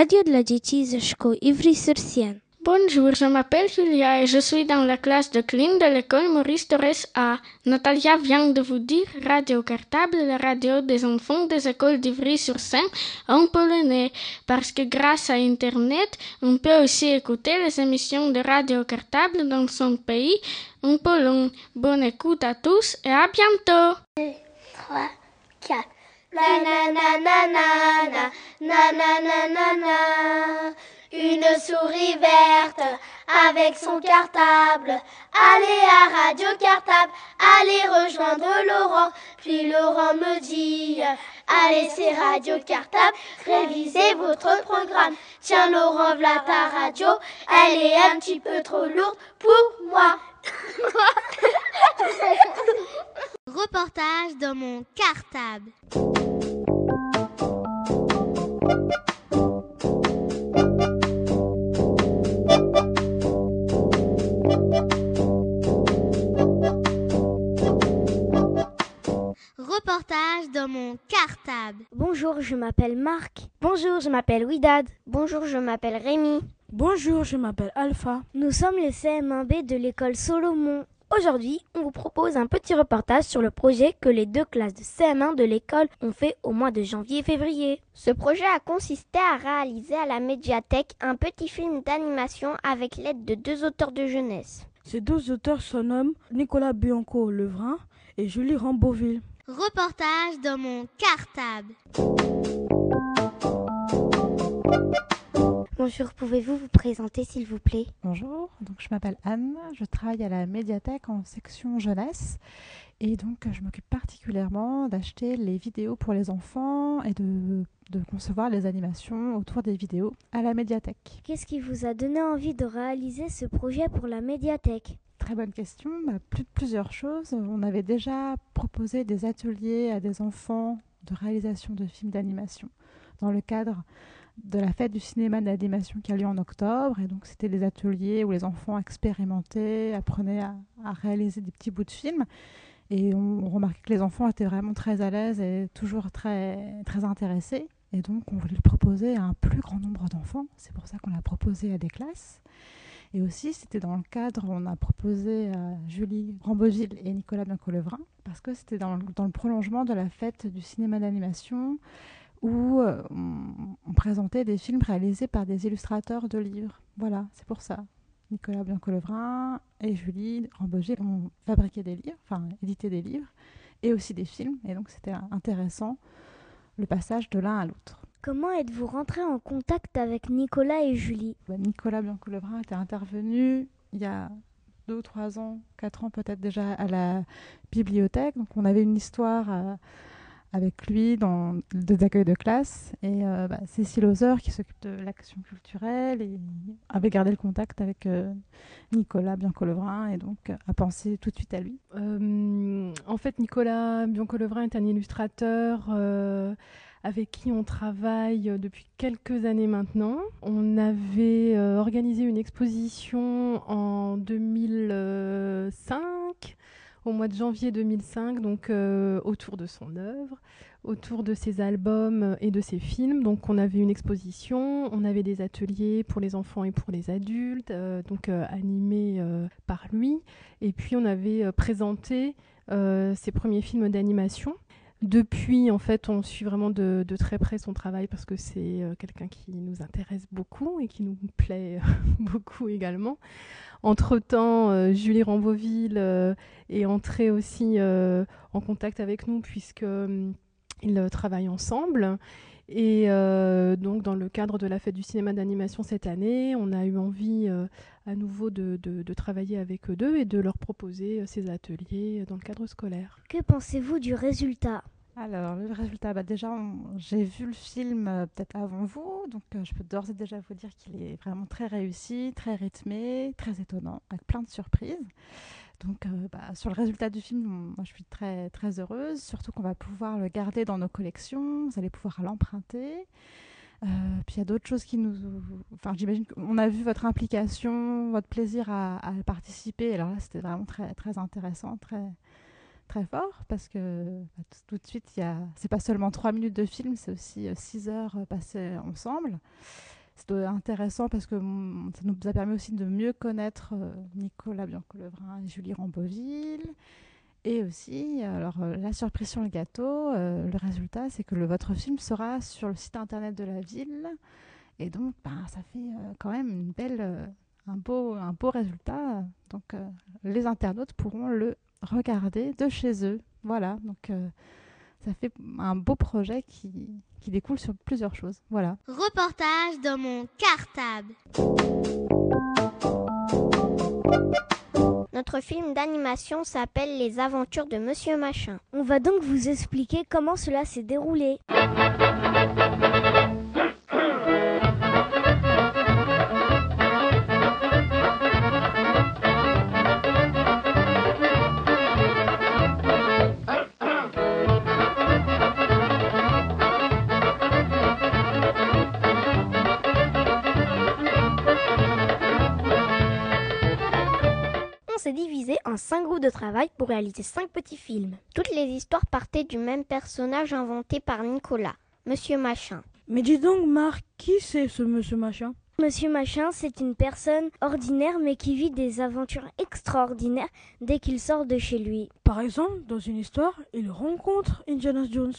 radio dla dzieci ze szkół Ivry-sur-Sienne. Bonjour, je m'appelle Julia et je suis dans la classe de clean de l'école Maurice Torres A. Natalia vient de vous dire Radio Cartable, la radio des enfants des écoles d'Ivry-sur-Seine en polonais, parce que grâce à Internet, on peut aussi écouter les émissions de Radio Cartable dans son pays, en Pologne. Bonne écoute à tous et à bientôt! 3, 4. Na na na na na na na na na na Une souris verte avec son cartable. Allez à Radio Cartable, allez rejoindre Laurent. Puis Laurent me dit, allez c'est Radio Cartable, révisez votre programme. Tiens Laurent, voilà ta radio, elle est un petit peu trop lourde pour moi. Reportage dans mon cartable. Reportage dans mon cartable. Bonjour, je m'appelle Marc. Bonjour, je m'appelle Widad. Bonjour, je m'appelle Rémi. Bonjour, je m'appelle Alpha. Nous sommes les CM1B de l'école Solomon. Aujourd'hui, on vous propose un petit reportage sur le projet que les deux classes de CM1 de l'école ont fait au mois de janvier et février. Ce projet a consisté à réaliser à la médiathèque un petit film d'animation avec l'aide de deux auteurs de jeunesse. Ces deux auteurs se nomment Nicolas Bianco-Levrin et Julie Rambeauville. Reportage dans mon cartable. Bonjour, pouvez-vous vous présenter s'il vous plaît? Bonjour, donc je m'appelle Anne, je travaille à la médiathèque en section jeunesse et donc je m'occupe particulièrement d'acheter les vidéos pour les enfants et de, de, concevoir les animations autour des vidéos à la médiathèque. Qu'est-ce qui vous a donné envie de réaliser ce projet pour la médiathèque? Très bonne question. Bah, plus, plusieurs choses. On avait déjà proposé des ateliers à des enfants de réalisation de films d'animation dans le cadre de la fête du cinéma d'animation qui a lieu en octobre. Et donc, c'était des ateliers où les enfants expérimentaient, apprenaient à, réaliser des petits bouts de films. Et on, remarquait que les enfants étaient vraiment très à l'aise et toujours très, très intéressés. Et donc, on voulait le proposer à un plus grand nombre d'enfants. C'est pour ça qu'on l'a proposé à des classes. Et aussi, c'était dans le cadre, on a proposé à Julie Rambeauville et Nicolas Biancolevrin, parce que c'était dans, le prolongement de la fête du cinéma d'animation, où euh, on, présentait des films réalisés par des illustrateurs de livres. Voilà, c'est pour ça. Nicolas Biancolevrin et Julie Rambeauville ont fabriqué des livres, enfin édité des livres, et aussi des films. Et donc, c'était intéressant le passage de l'un à l'autre. Comment êtes-vous rentré en contact avec Nicolas et Julie? Bah, Nicolas Biancolevrin était intervenu il y a deux ou trois ans, quatre ans peut-être déjà à la bibliothèque. Donc on avait une histoire euh, avec lui dans des accueils de classe. Et euh, bah, Cécile Ozer, qui s'occupe de l'action culturelle, et avait gardé le contact avec euh, Nicolas Biancolevrin et donc a pensé tout de suite à lui. Euh, en fait, Nicolas Biancolevrin est un illustrateur avec qui on travaille depuis quelques années maintenant. On avait euh, organisé une exposition en 2005, au mois de janvier 2005, donc euh, autour de son œuvre, autour de ses albums et de ses films. Donc on avait une exposition, on avait des ateliers pour les enfants et pour les adultes, euh, donc animés par lui. Et puis on avait présenté ses premiers films d'animation. Depuis, en fait, on suit vraiment de, très près son travail parce que c'est euh, quelqu'un qui nous intéresse beaucoup et qui nous plaît beaucoup également. Entre-temps, euh, Julie Rambeauville euh, est entrée aussi en contact avec nous puisqu'ils travaillent ensemble. Et euh, donc, dans le cadre de la fête du cinéma d'animation cette année, on a eu envie euh, à nouveau de, travailler avec eux deux et de leur proposer euh, ces ateliers dans le cadre scolaire. Que pensez-vous du résultat? Alors, le résultat, bah déjà, j'ai vu le film euh, peut-être avant vous, donc euh, je peux d'ores et déjà vous dire qu'il est vraiment très réussi, très rythmé, très étonnant, avec plein de surprises. Donc, euh, bah, sur le résultat du film, moi, je suis très, très heureuse, surtout qu'on va pouvoir le garder dans nos collections, vous allez pouvoir l'emprunter. puis il y a d'autres choses qui nous. Enfin, j'imagine qu'on a vu votre implication, votre plaisir à, à participer. Alors là, c'était vraiment très, très intéressant, très, très fort parce que bah, tout, de suite, il y a, pas seulement trois minutes de film, c'est aussi euh, six heures euh, passées ensemble. C'est intéressant parce que ça nous a permis aussi de mieux connaître euh, Nicolas Bianco-Levrin et Julie Ramboville. Et aussi, alors la surprise sur le gâteau, le résultat, c'est que votre film sera sur le site internet de la ville. Et donc, ben, ça fait quand même une belle, un, beau, un beau résultat. Donc, les internautes pourront le regarder de chez eux. Voilà, donc euh, ça fait un beau projet qui, qui découle sur plusieurs choses. Voilà. Reportage dans mon cartable. Notre film d'animation s'appelle Les aventures de Monsieur Machin. On va donc vous expliquer comment cela s'est déroulé. En cinq groupes de travail pour réaliser cinq petits films. Toutes les histoires partaient du même personnage inventé par Nicolas, Monsieur Machin. Mais dis donc, Marc, qui c'est ce Monsieur Machin? Monsieur Machin, c'est une personne ordinaire mais qui vit des aventures extraordinaires dès qu'il sort de chez lui. Par exemple, dans une histoire, il rencontre Indiana Jones.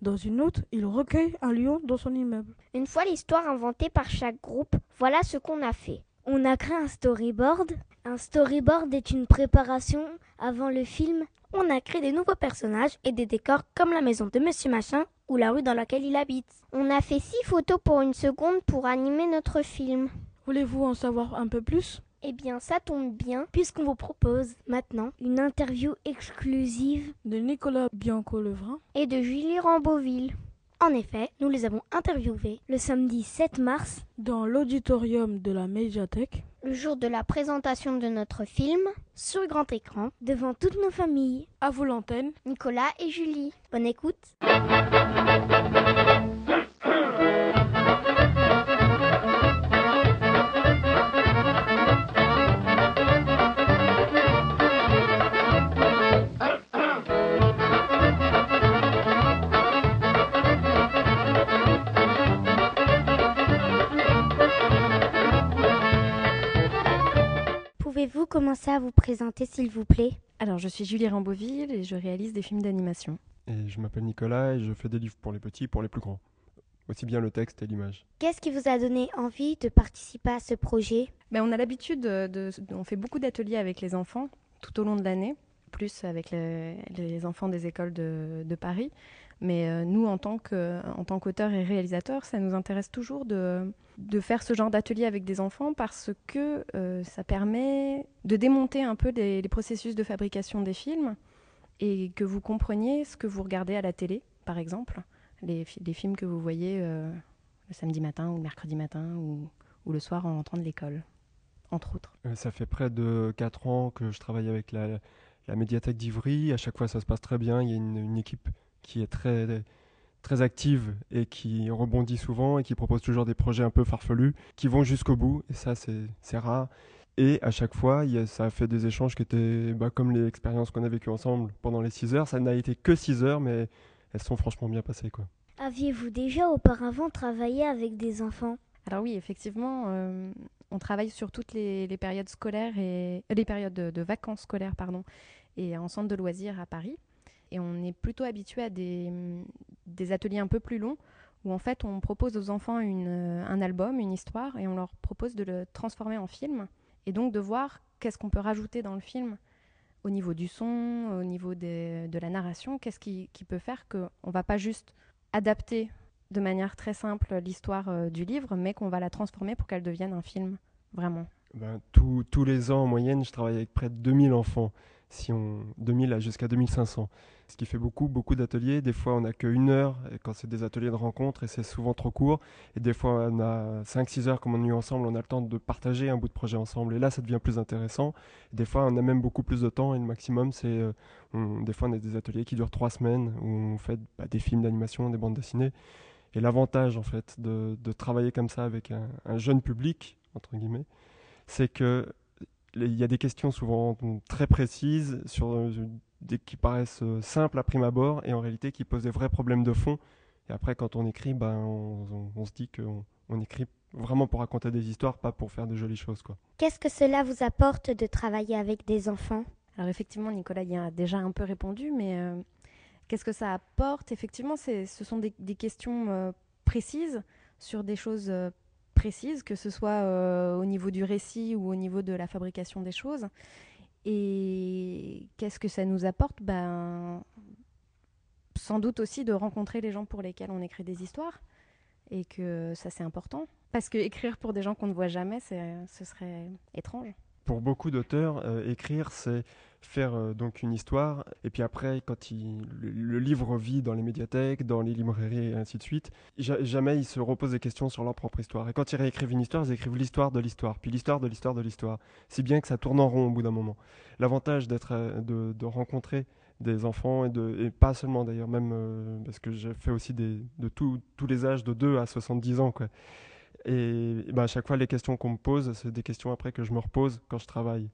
Dans une autre, il recueille un lion dans son immeuble. Une fois l'histoire inventée par chaque groupe, voilà ce qu'on a fait. On a créé un storyboard. Un storyboard est une préparation avant le film. On a créé des nouveaux personnages et des décors comme la maison de Monsieur Machin ou la rue dans laquelle il habite. On a fait six photos pour une seconde pour animer notre film. Voulez-vous en savoir un peu plus? Eh bien, ça tombe bien, puisqu'on vous propose maintenant une interview exclusive de Nicolas Bianco-Levrin et de Julie Ramboville. En effet, nous les avons interviewés le samedi 7 mars dans l'auditorium de la médiathèque, le jour de la présentation de notre film, sur grand écran, devant toutes nos familles. À vous l'antenne, Nicolas et Julie. Bonne écoute. Pouvez-vous commencer à vous présenter, s'il vous plaît? Alors, je suis Julie Ramboville et je réalise des films d'animation. Et je m'appelle Nicolas et je fais des livres pour les petits, pour les plus grands. Aussi bien le texte et l'image. Qu'est-ce qui vous a donné envie de participer à ce projet? Ben, On a l'habitude, de, on fait beaucoup d'ateliers avec les enfants tout au long de l'année, plus avec les, enfants des écoles de, Paris. Mais euh, nous, en tant qu'auteurs et réalisateurs, ça nous intéresse toujours de, de faire ce genre d'atelier avec des enfants parce que euh, ça permet de démonter un peu les, processus de fabrication des films et que vous compreniez ce que vous regardez à la télé, par exemple, les, films que vous voyez euh, le samedi matin ou le mercredi matin ou, le soir en rentrant de l'école, entre autres. Ça fait près de 4 ans que je travaille avec la, médiathèque d'Ivry. À chaque fois, ça se passe très bien. Il y a une équipe qui est très très active et qui rebondit souvent et qui propose toujours des projets un peu farfelus qui vont jusqu'au bout. Et ça, c'est rare. Et à chaque fois, ça a fait des échanges qui étaient bah, comme les expériences qu'on a vécues ensemble pendant les 6 heures. Ça n'a été que 6 heures, mais elles sont franchement bien passées. quoi. Aviez-vous déjà auparavant travaillé avec des enfants? Alors oui, effectivement, euh, on travaille sur toutes les, périodes scolaires et les périodes de, de vacances scolaires, pardon, et en centre de loisirs à Paris et on est plutôt habitué à des, ateliers un peu plus longs où en fait on propose aux enfants un album, une histoire et on leur propose de le transformer en film et donc de voir qu'est-ce qu'on peut rajouter dans le film au niveau du son, au niveau de la narration, qu'est-ce qui, peut faire qu'on ne va pas juste adapter de manière très simple l'histoire euh, du livre, mais qu'on va la transformer pour qu'elle devienne un film, vraiment. Ben, tous les ans en moyenne, je travaille avec près de 2000 enfants si on 2000 jusqu'à 2500. Ce qui fait beaucoup, beaucoup d'ateliers. Des fois, on n'a qu'une heure quand c'est des ateliers de rencontre et c'est souvent trop court. Et des fois, on a 5-6 heures comme on est ensemble, on a le temps de partager un bout de projet ensemble. Et là, ça devient plus intéressant. des fois, on a même beaucoup plus de temps et le maximum, c'est. Euh, des fois, on a des ateliers qui durent 3 semaines où on fait bah, des films d'animation, des bandes dessinées. Et l'avantage, en fait, de, travailler comme ça avec un jeune public, entre guillemets, c'est que il y a des questions souvent très précises sur des, qui paraissent simples à prime abord et en réalité qui posent des vrais problèmes de fond. Et après, quand on écrit, ben, on, on, se dit qu'on on écrit vraiment pour raconter des histoires, pas pour faire de jolies choses. Quoi. Qu'est-ce que cela vous apporte de travailler avec des enfants? Alors effectivement, Nicolas y a déjà un peu répondu, mais euh, qu'est-ce que ça apporte? Effectivement, ce sont des, des questions euh, précises sur des choses euh, que ce soit au niveau du récit ou au niveau de la fabrication des choses. Et qu'est-ce que ça nous apporte? Ben, Sans doute aussi de rencontrer les gens pour lesquels on écrit des histoires et que ça c'est important. Parce que écrire pour des gens qu'on ne voit jamais, ce serait étrange. Pour beaucoup d'auteurs, euh, écrire, c'est faire euh, donc une histoire, et puis après, quand le, livre vit dans les médiathèques, dans les librairies et ainsi de suite, jamais ils se reposent des questions sur leur propre histoire. Et quand ils réécrivent une histoire, ils écrivent l'histoire de l'histoire, puis l'histoire de l'histoire de l'histoire. Si bien que ça tourne en rond au bout d'un moment. L'avantage d'être, euh, de, rencontrer des enfants, et, pas seulement d'ailleurs, même parce que j'ai fait aussi de tous les âges, de 2 à 70 ans, quoi. Et, bah, à chaque fois, les questions qu'on me pose, c'est des questions après que je me repose quand je travaille.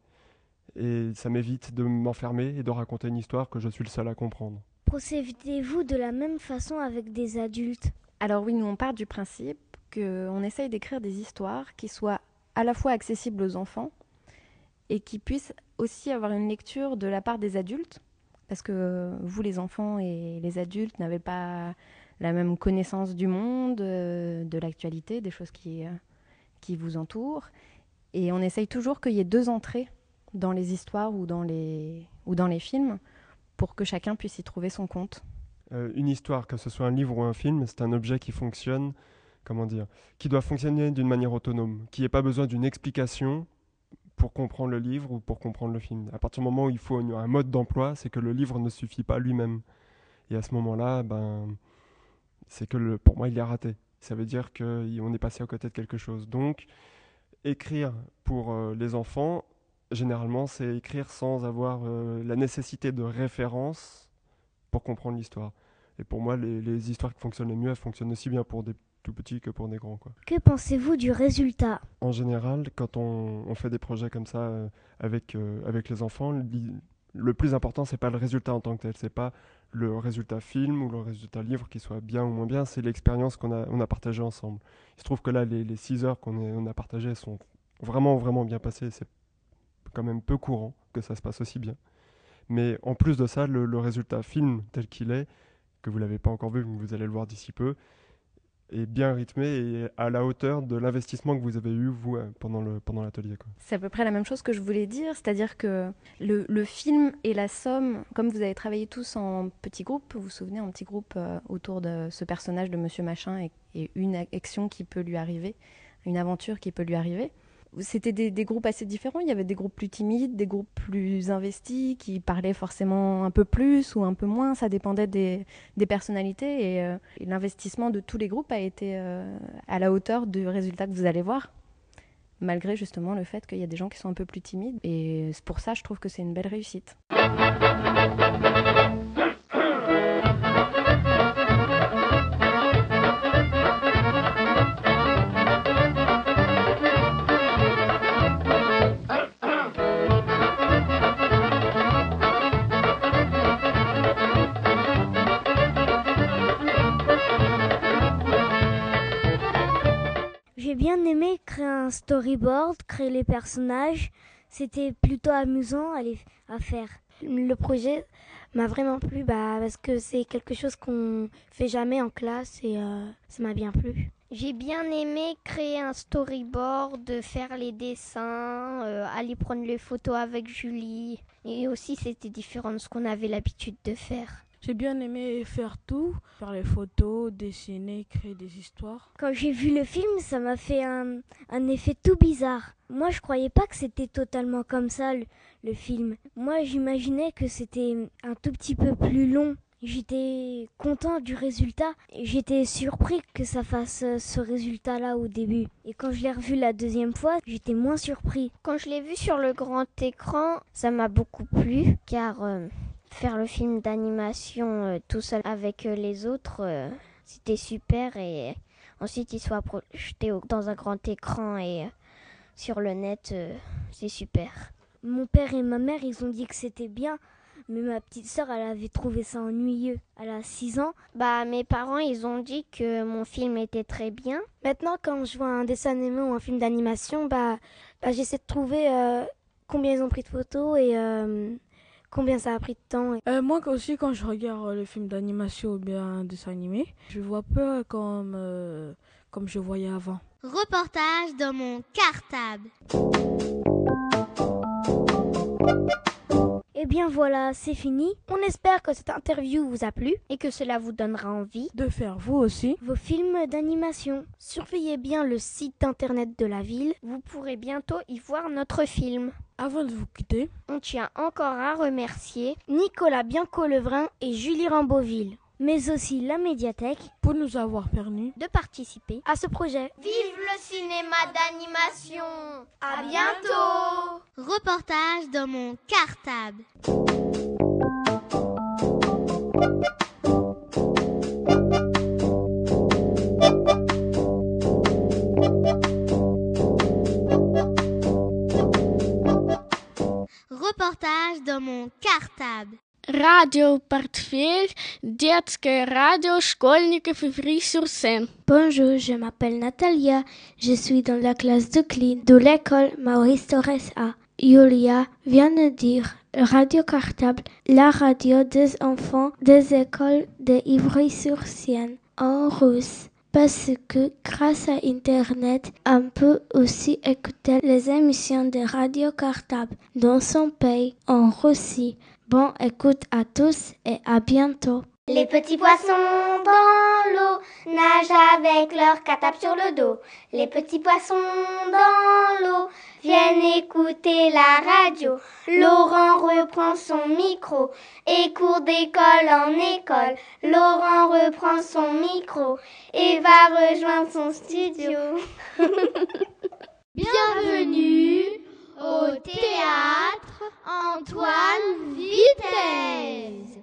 Et ça m'évite de m'enfermer et de raconter une histoire que je suis le seul à comprendre. Procédez-vous de la même façon avec des adultes? Alors oui, nous on part du principe qu'on essaye d'écrire des histoires qui soient à la fois accessibles aux enfants et qui puissent aussi avoir une lecture de la part des adultes. Parce que vous, les enfants et les adultes, n'avez pas la même connaissance du monde, euh, de l'actualité, des choses qui, euh, qui vous entourent. Et on essaye toujours qu'il y ait deux entrées dans les histoires ou dans les, ou dans les films pour que chacun puisse y trouver son compte. Euh, une histoire, que ce soit un livre ou un film, c'est un objet qui fonctionne, comment dire, qui doit fonctionner d'une manière autonome, qui n'a pas besoin d'une explication pour comprendre le livre ou pour comprendre le film. À partir du moment où il faut un mode d'emploi, c'est que le livre ne suffit pas lui-même. Et à ce moment-là, ben, c'est que le, pour moi, il est raté. Ça veut dire qu'on est passé à côté de quelque chose. Donc, écrire pour euh, les enfants, généralement, c'est écrire sans avoir euh, la nécessité de référence pour comprendre l'histoire. Et pour moi, les, histoires qui fonctionnent le mieux, elles fonctionnent aussi bien pour des tout petits que pour des grands. Quoi. Que pensez-vous du résultat? En général, quand on, fait des projets comme ça euh, avec, avec les enfants, le plus important, c'est pas le résultat en tant que tel, c'est pas le résultat film ou le résultat livre qui soit bien ou moins bien, c'est l'expérience qu'on a, partagée ensemble. Il se trouve que là, les, les six heures qu'on on a partagées sont vraiment, vraiment bien passées. C'est quand même peu courant que ça se passe aussi bien. Mais en plus de ça, le, le résultat film tel qu'il est, que vous l'avez pas encore vu, mais vous allez le voir d'ici peu, est bien rythmé et à la hauteur de l'investissement que vous avez eu, vous, euh, pendant, le, pendant l'atelier. C'est à peu près la même chose que je voulais dire, c'est-à-dire que le, le, film est la somme, comme vous avez travaillé tous en petits groupes, vous vous souvenez, en petits groupes euh, autour de ce personnage de Monsieur Machin et une action qui peut lui arriver, une aventure qui peut lui arriver c'était des, groupes assez différents. Il y avait des groupes plus timides, des groupes plus investis, qui parlaient forcément un peu plus ou un peu moins. Ça dépendait des, personnalités. Et, euh, l'investissement de tous les groupes a été euh, à la hauteur du résultat que vous allez voir, malgré justement le fait qu'il y a des gens qui sont un peu plus timides. Et pour ça, je trouve que c'est une belle réussite. Bien aimé créer un storyboard, créer les personnages. C'était plutôt amusant à, à faire. Le projet m'a vraiment plu bah, parce que c'est quelque chose qu'on fait jamais en classe et euh, ça m'a bien plu. J'ai bien aimé créer un storyboard, faire les dessins, euh, aller prendre les photos avec Julie. Et aussi c'était différent de ce qu'on avait l'habitude de faire. J'ai bien aimé faire tout, faire les photos, dessiner, créer des histoires. Quand j'ai vu le film, ça m'a fait un, un, effet tout bizarre. Moi, je croyais pas que c'était totalement comme ça, le, le film. Moi, j'imaginais que c'était un tout petit peu plus long. J'étais content du résultat. J'étais surpris que ça fasse ce résultat-là au début. Et quand je l'ai revu la deuxième fois, j'étais moins surpris. Quand je l'ai vu sur le grand écran, ça m'a beaucoup plu car... Euh, faire le film d'animation euh, tout seul avec euh, les autres, euh, c'était super et ensuite ils soient projetés dans un grand écran et sur le net, c'est super. Mon père et ma mère, ils ont dit que c'était bien, mais ma petite sœur, elle avait trouvé ça ennuyeux. Elle a 6 ans. Bah, mes parents, ils ont dit que mon film était très bien. Maintenant, quand je vois un dessin animé ou un film d'animation, bah, bah j'essaie de trouver euh, combien ils ont pris de photos et euh, combien ça a pris de temps. Euh, moi aussi, quand je regarde le film d'animation ou bien dessin animé, je vois peu comme, comme je voyais avant. Reportage dans mon cartable. Et eh bien voilà, c'est fini. On espère que cette interview vous a plu et que cela vous donnera envie de faire vous aussi vos films d'animation. Surveillez bien le site internet de la ville. Vous pourrez bientôt y voir notre film. Avant de vous quitter, on tient encore à remercier Nicolas Bianco-Levrin et Julie Rambeauville mais aussi la médiathèque, pour nous avoir permis de participer à ce projet. Vive le cinéma d'animation À bientôt Reportage dans mon cartable. Reportage dans mon cartable. Radio Portefeuille, детская radio школьников Ivry-sur-Seine. Bonjour, je m'appelle Natalia, je suis dans la classe de clean de l'école Maurice Torres A. Julia vient de dire Radio Cartable, la radio des enfants des écoles de Ivry-sur-Seine en russe parce que grâce à Internet, on peut aussi écouter les émissions de Radio Cartable dans son pays, en Russie. Bon écoute à tous et à bientôt. Les petits poissons dans l'eau nagent avec leur cartable sur le dos. Les petits poissons dans l'eau viennent écouter la radio. Laurent reprend son micro et court d'école en école. Laurent reprend son micro et va rejoindre son studio. Bienvenue au théâtre Antoine Vitesse.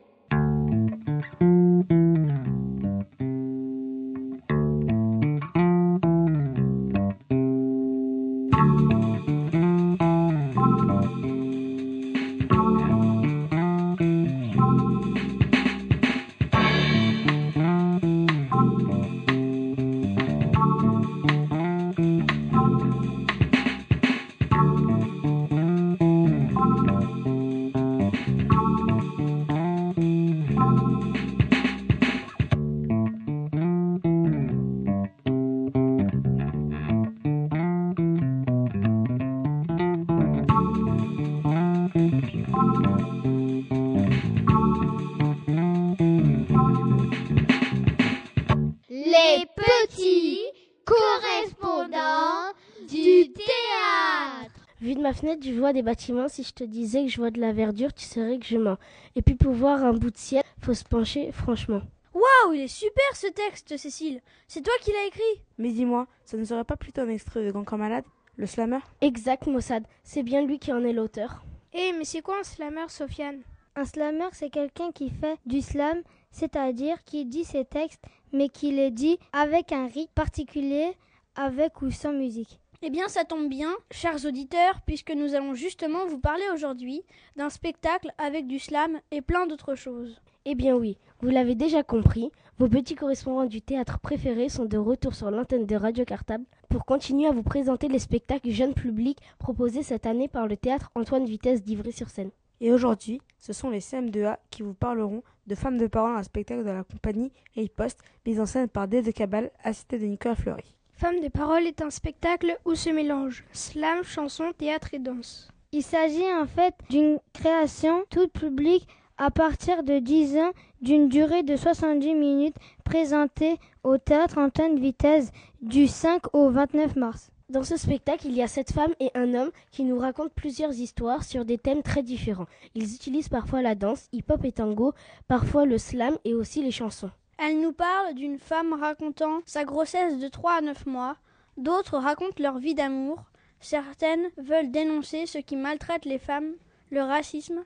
Vois des bâtiments. Si je te disais que je vois de la verdure, tu saurais que je mens. Et puis pour voir un bout de ciel, faut se pencher franchement. Waouh, il est super ce texte, Cécile. C'est toi qui l'as écrit. Mais dis-moi, ça ne serait pas plutôt un extrait de Grand Corps Malade, le slammer? Exact, Mossad. C'est bien lui qui en est l'auteur. Eh, mais c'est quoi un slammer, Sofiane? Un slammer, c'est quelqu'un qui fait du slam, c'est-à-dire qui dit ses textes, mais qui les dit avec un rythme particulier, avec ou sans musique. Eh bien, ça tombe bien, chers auditeurs, puisque nous allons justement vous parler aujourd'hui d'un spectacle avec du slam et plein d'autres choses. Eh bien oui, vous l'avez déjà compris, vos petits correspondants du théâtre préféré sont de retour sur l'antenne de Radio Cartable pour continuer à vous présenter les spectacles jeune public proposés cette année par le théâtre Antoine Vitesse d'Ivry-sur-Seine. Et aujourd'hui, ce sont les CM2A qui vous parleront de Femmes de parole, un spectacle de la compagnie Riposte, mise en scène par D de Cabal, assisté de Nicolas Fleury. Femme des paroles est un spectacle où se mélangent slam, chanson, théâtre et danse. Il s'agit en fait d'une création toute publique à partir de 10 ans d'une durée de 70 minutes présentée au théâtre Antoine Vitesse du 5 au 29 mars. Dans ce spectacle, il y a sept femmes et un homme qui nous racontent plusieurs histoires sur des thèmes très différents. Ils utilisent parfois la danse, hip-hop et tango, parfois le slam et aussi les chansons. Elle nous parle d'une femme racontant sa grossesse de 3 à 9 mois, d'autres racontent leur vie d'amour, certaines veulent dénoncer ce qui maltraite les femmes, le racisme.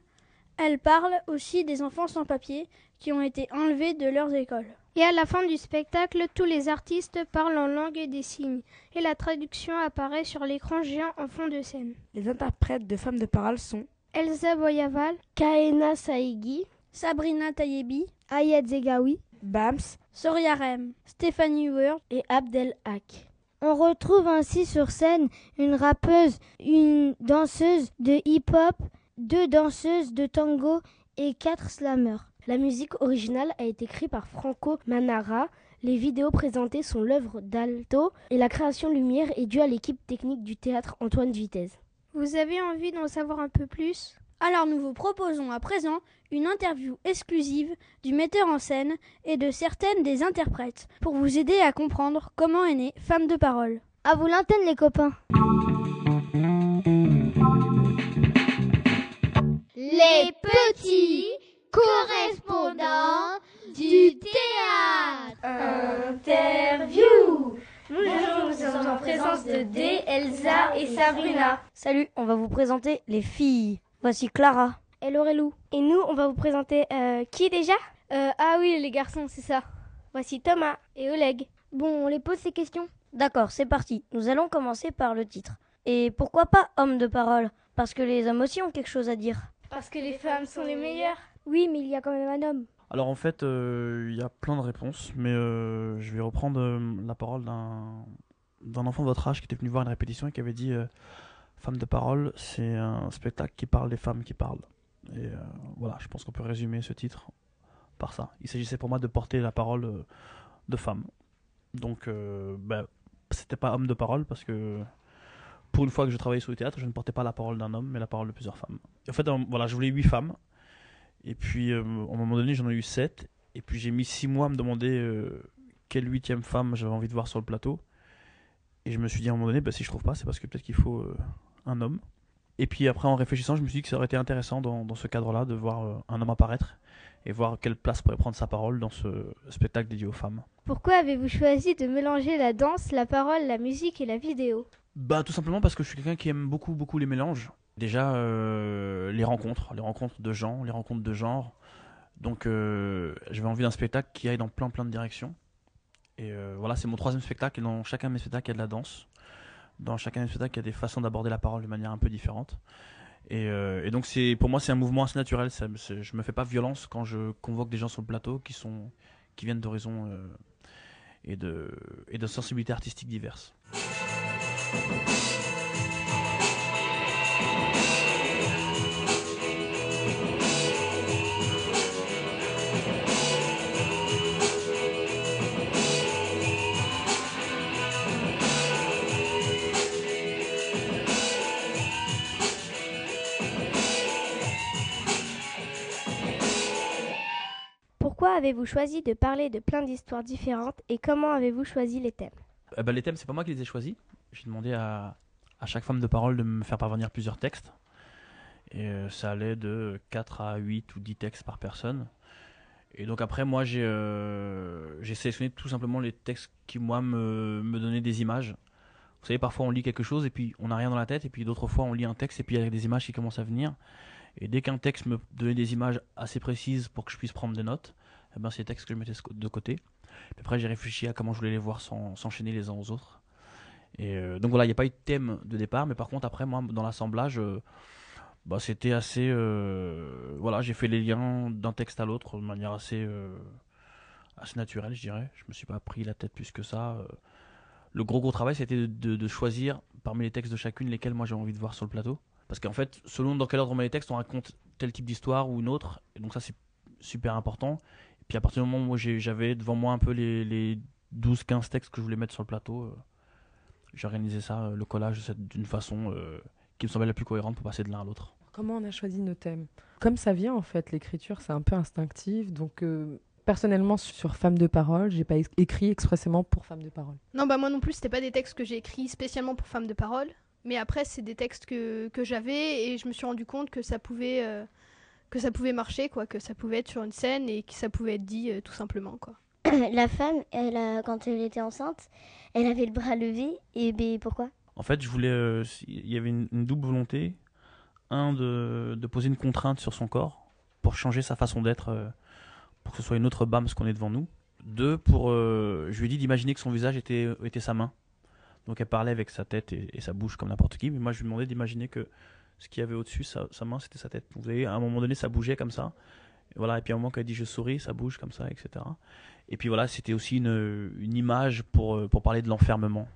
Elle parle aussi des enfants sans papier qui ont été enlevés de leurs écoles. Et à la fin du spectacle, tous les artistes parlent en langue des signes et la traduction apparaît sur l'écran géant en fond de scène. Les interprètes de femmes de parole sont Elsa Boyaval, Kaena Saïgui, Sabrina Tayebi, Ayed Zegawi, Bams, Soria Rem, Stéphanie Word et Abdel Hak. On retrouve ainsi sur scène une rappeuse, une danseuse de hip-hop, deux danseuses de tango et quatre slammers. La musique originale a été créée par Franco Manara. Les vidéos présentées sont l'œuvre d'Alto et la création lumière est due à l'équipe technique du théâtre Antoine Vitesse. Vous avez envie d'en savoir un peu plus? Alors nous vous proposons à présent une interview exclusive du metteur en scène et de certaines des interprètes pour vous aider à comprendre comment est née Femme de Parole. À vous l'antenne les copains Les petits correspondants du théâtre. Interview Bonjour, nous sommes en présence de D, Elsa et Sabrina. Salut, on va vous présenter les filles. Voici Clara. Et Laurelou. Et nous, on va vous présenter euh, qui déjà? Euh, ah oui, les garçons, c'est ça. Voici Thomas et Oleg. Bon, on les pose ces questions? D'accord, c'est parti. Nous allons commencer par le titre. Et pourquoi pas homme de parole? Parce que les hommes aussi ont quelque chose à dire. Parce que les femmes sont les meilleures. Oui, mais il y a quand même un homme. Alors en fait, euh, il y a plein de réponses, mais euh, je vais reprendre euh, la parole d'un d'un enfant de votre âge qui était venu voir une répétition et qui avait dit euh, Femme de parole, c'est un spectacle qui parle des femmes qui parlent. Et euh, voilà, je pense qu'on peut résumer ce titre par ça. Il s'agissait pour moi de porter la parole euh, de femmes. Donc, ben, c'était pas homme de parole parce que pour une fois que je travaillais sur le théâtre, je ne portais pas la parole d'un homme, mais la parole de plusieurs femmes. En fait, voilà, je voulais huit femmes. Et puis, euh, à un moment donné, j'en ai eu sept. Et puis, j'ai mis six mois à me demander quelle huitième femme j'avais envie de voir sur le plateau. Et je me suis dit à un moment donné, bah, si je trouve pas, c'est parce que peut-être qu'il faut un homme. Et puis après, en réfléchissant, je me suis dit que ça aurait été intéressant dans, dans ce cadre-là de voir euh, un homme apparaître et voir quelle place pourrait prendre sa parole dans ce spectacle dédié aux femmes. Pourquoi avez-vous choisi de mélanger la danse, la parole, la musique et la vidéo? Bah tout simplement parce que je suis quelqu'un qui aime beaucoup beaucoup les mélanges. Déjà euh, les rencontres, les rencontres de gens, les rencontres de genres. Donc euh, j'avais envie d'un spectacle qui aille dans plein plein de directions. Et euh, voilà, c'est mon troisième spectacle et dans chacun de mes spectacles il y a de la danse. Dans chacun de mes spectacles il y a des façons d'aborder la parole de manière un peu différente. Et, euh, donc pour moi c'est un mouvement assez naturel. Ça, je me fais pas violence quand je convoque des gens sur le plateau qui sont qui viennent d'horizons euh, et de et de sensibilités artistiques diverses. Avez-vous choisi de parler de plein d'histoires différentes et comment avez-vous choisi les thèmes? Eh ben, les thèmes, c'est pas moi qui les ai choisis. J'ai demandé à, chaque femme de parole de me faire parvenir plusieurs textes. Et euh, ça allait de 4 à 8 ou 10 textes par personne. Et donc après, moi, j'ai euh, j'ai sélectionné tout simplement les textes qui, moi, me, me donnaient des images. Vous savez, parfois, on lit quelque chose et puis on n'a rien dans la tête. Et puis d'autres fois, on lit un texte et puis il y a des images qui commencent à venir. Et dès qu'un texte me donnait des images assez précises pour que je puisse prendre des notes, ben, c'est les textes que je mettais de côté. Puis après, j'ai réfléchi à comment je voulais les voir s'en- s'enchaîner les uns aux autres. Et euh, donc voilà, il n'y a pas eu de thème de départ, mais par contre, après, moi, dans l'assemblage, euh, bah, c'était assez. euh, voilà, j'ai fait les liens d'un texte à l'autre de manière assez, assez naturelle, je dirais. Je me suis pas pris la tête plus que ça. Le gros, gros travail, c'était de choisir parmi les textes de chacune lesquels moi j'ai envie de voir sur le plateau. Parce qu'en fait, selon dans quel ordre on met les textes, on raconte tel type d'histoire ou une autre. Et donc, ça, c'est super important. Et puis, à partir du moment où j'avais devant moi un peu les, les 12-15 textes que je voulais mettre sur le plateau, euh, j'ai organisé ça, euh, le collage, d'une façon euh, qui me semblait la plus cohérente pour passer de l'un à l'autre. Comment on a choisi nos thèmes? Comme ça vient en fait, l'écriture c'est un peu instinctif. Donc euh, personnellement sur Femme de parole, j'ai pas écrit expressément pour Femme de parole. Non, bah moi non plus, c'était pas des textes que j'ai écrits spécialement pour femmes de parole. Mais après, c'est des textes que, que j'avais et je me suis rendu compte que ça pouvait, euh, que ça pouvait marcher, quoi, que ça pouvait être sur une scène et que ça pouvait être dit euh, tout simplement, quoi. La femme, elle a- quand elle était enceinte, elle avait le bras levé. Et ben, pourquoi? En fait, je voulais. euh, si- Il y avait une, une double volonté. Un, de, de poser une contrainte sur son corps pour changer sa façon d'être, euh, pour que ce soit une autre BAM ce qu'on est devant nous. Deux, pour, euh, je lui ai dit d'imaginer que son visage était, était sa main. Donc elle parlait avec sa tête et, sa bouche comme n'importe qui. Mais moi, je lui demandais d'imaginer que ce qu'il y avait au-dessus, sa, main, c'était sa tête. Vous voyez, à un moment donné, ça bougeait comme ça. Et voilà, et puis à un moment qu'elle dit je souris, ça bouge comme ça, etc. Et puis voilà, c'était aussi une, une, image pour, euh, pour parler de l'enfermement.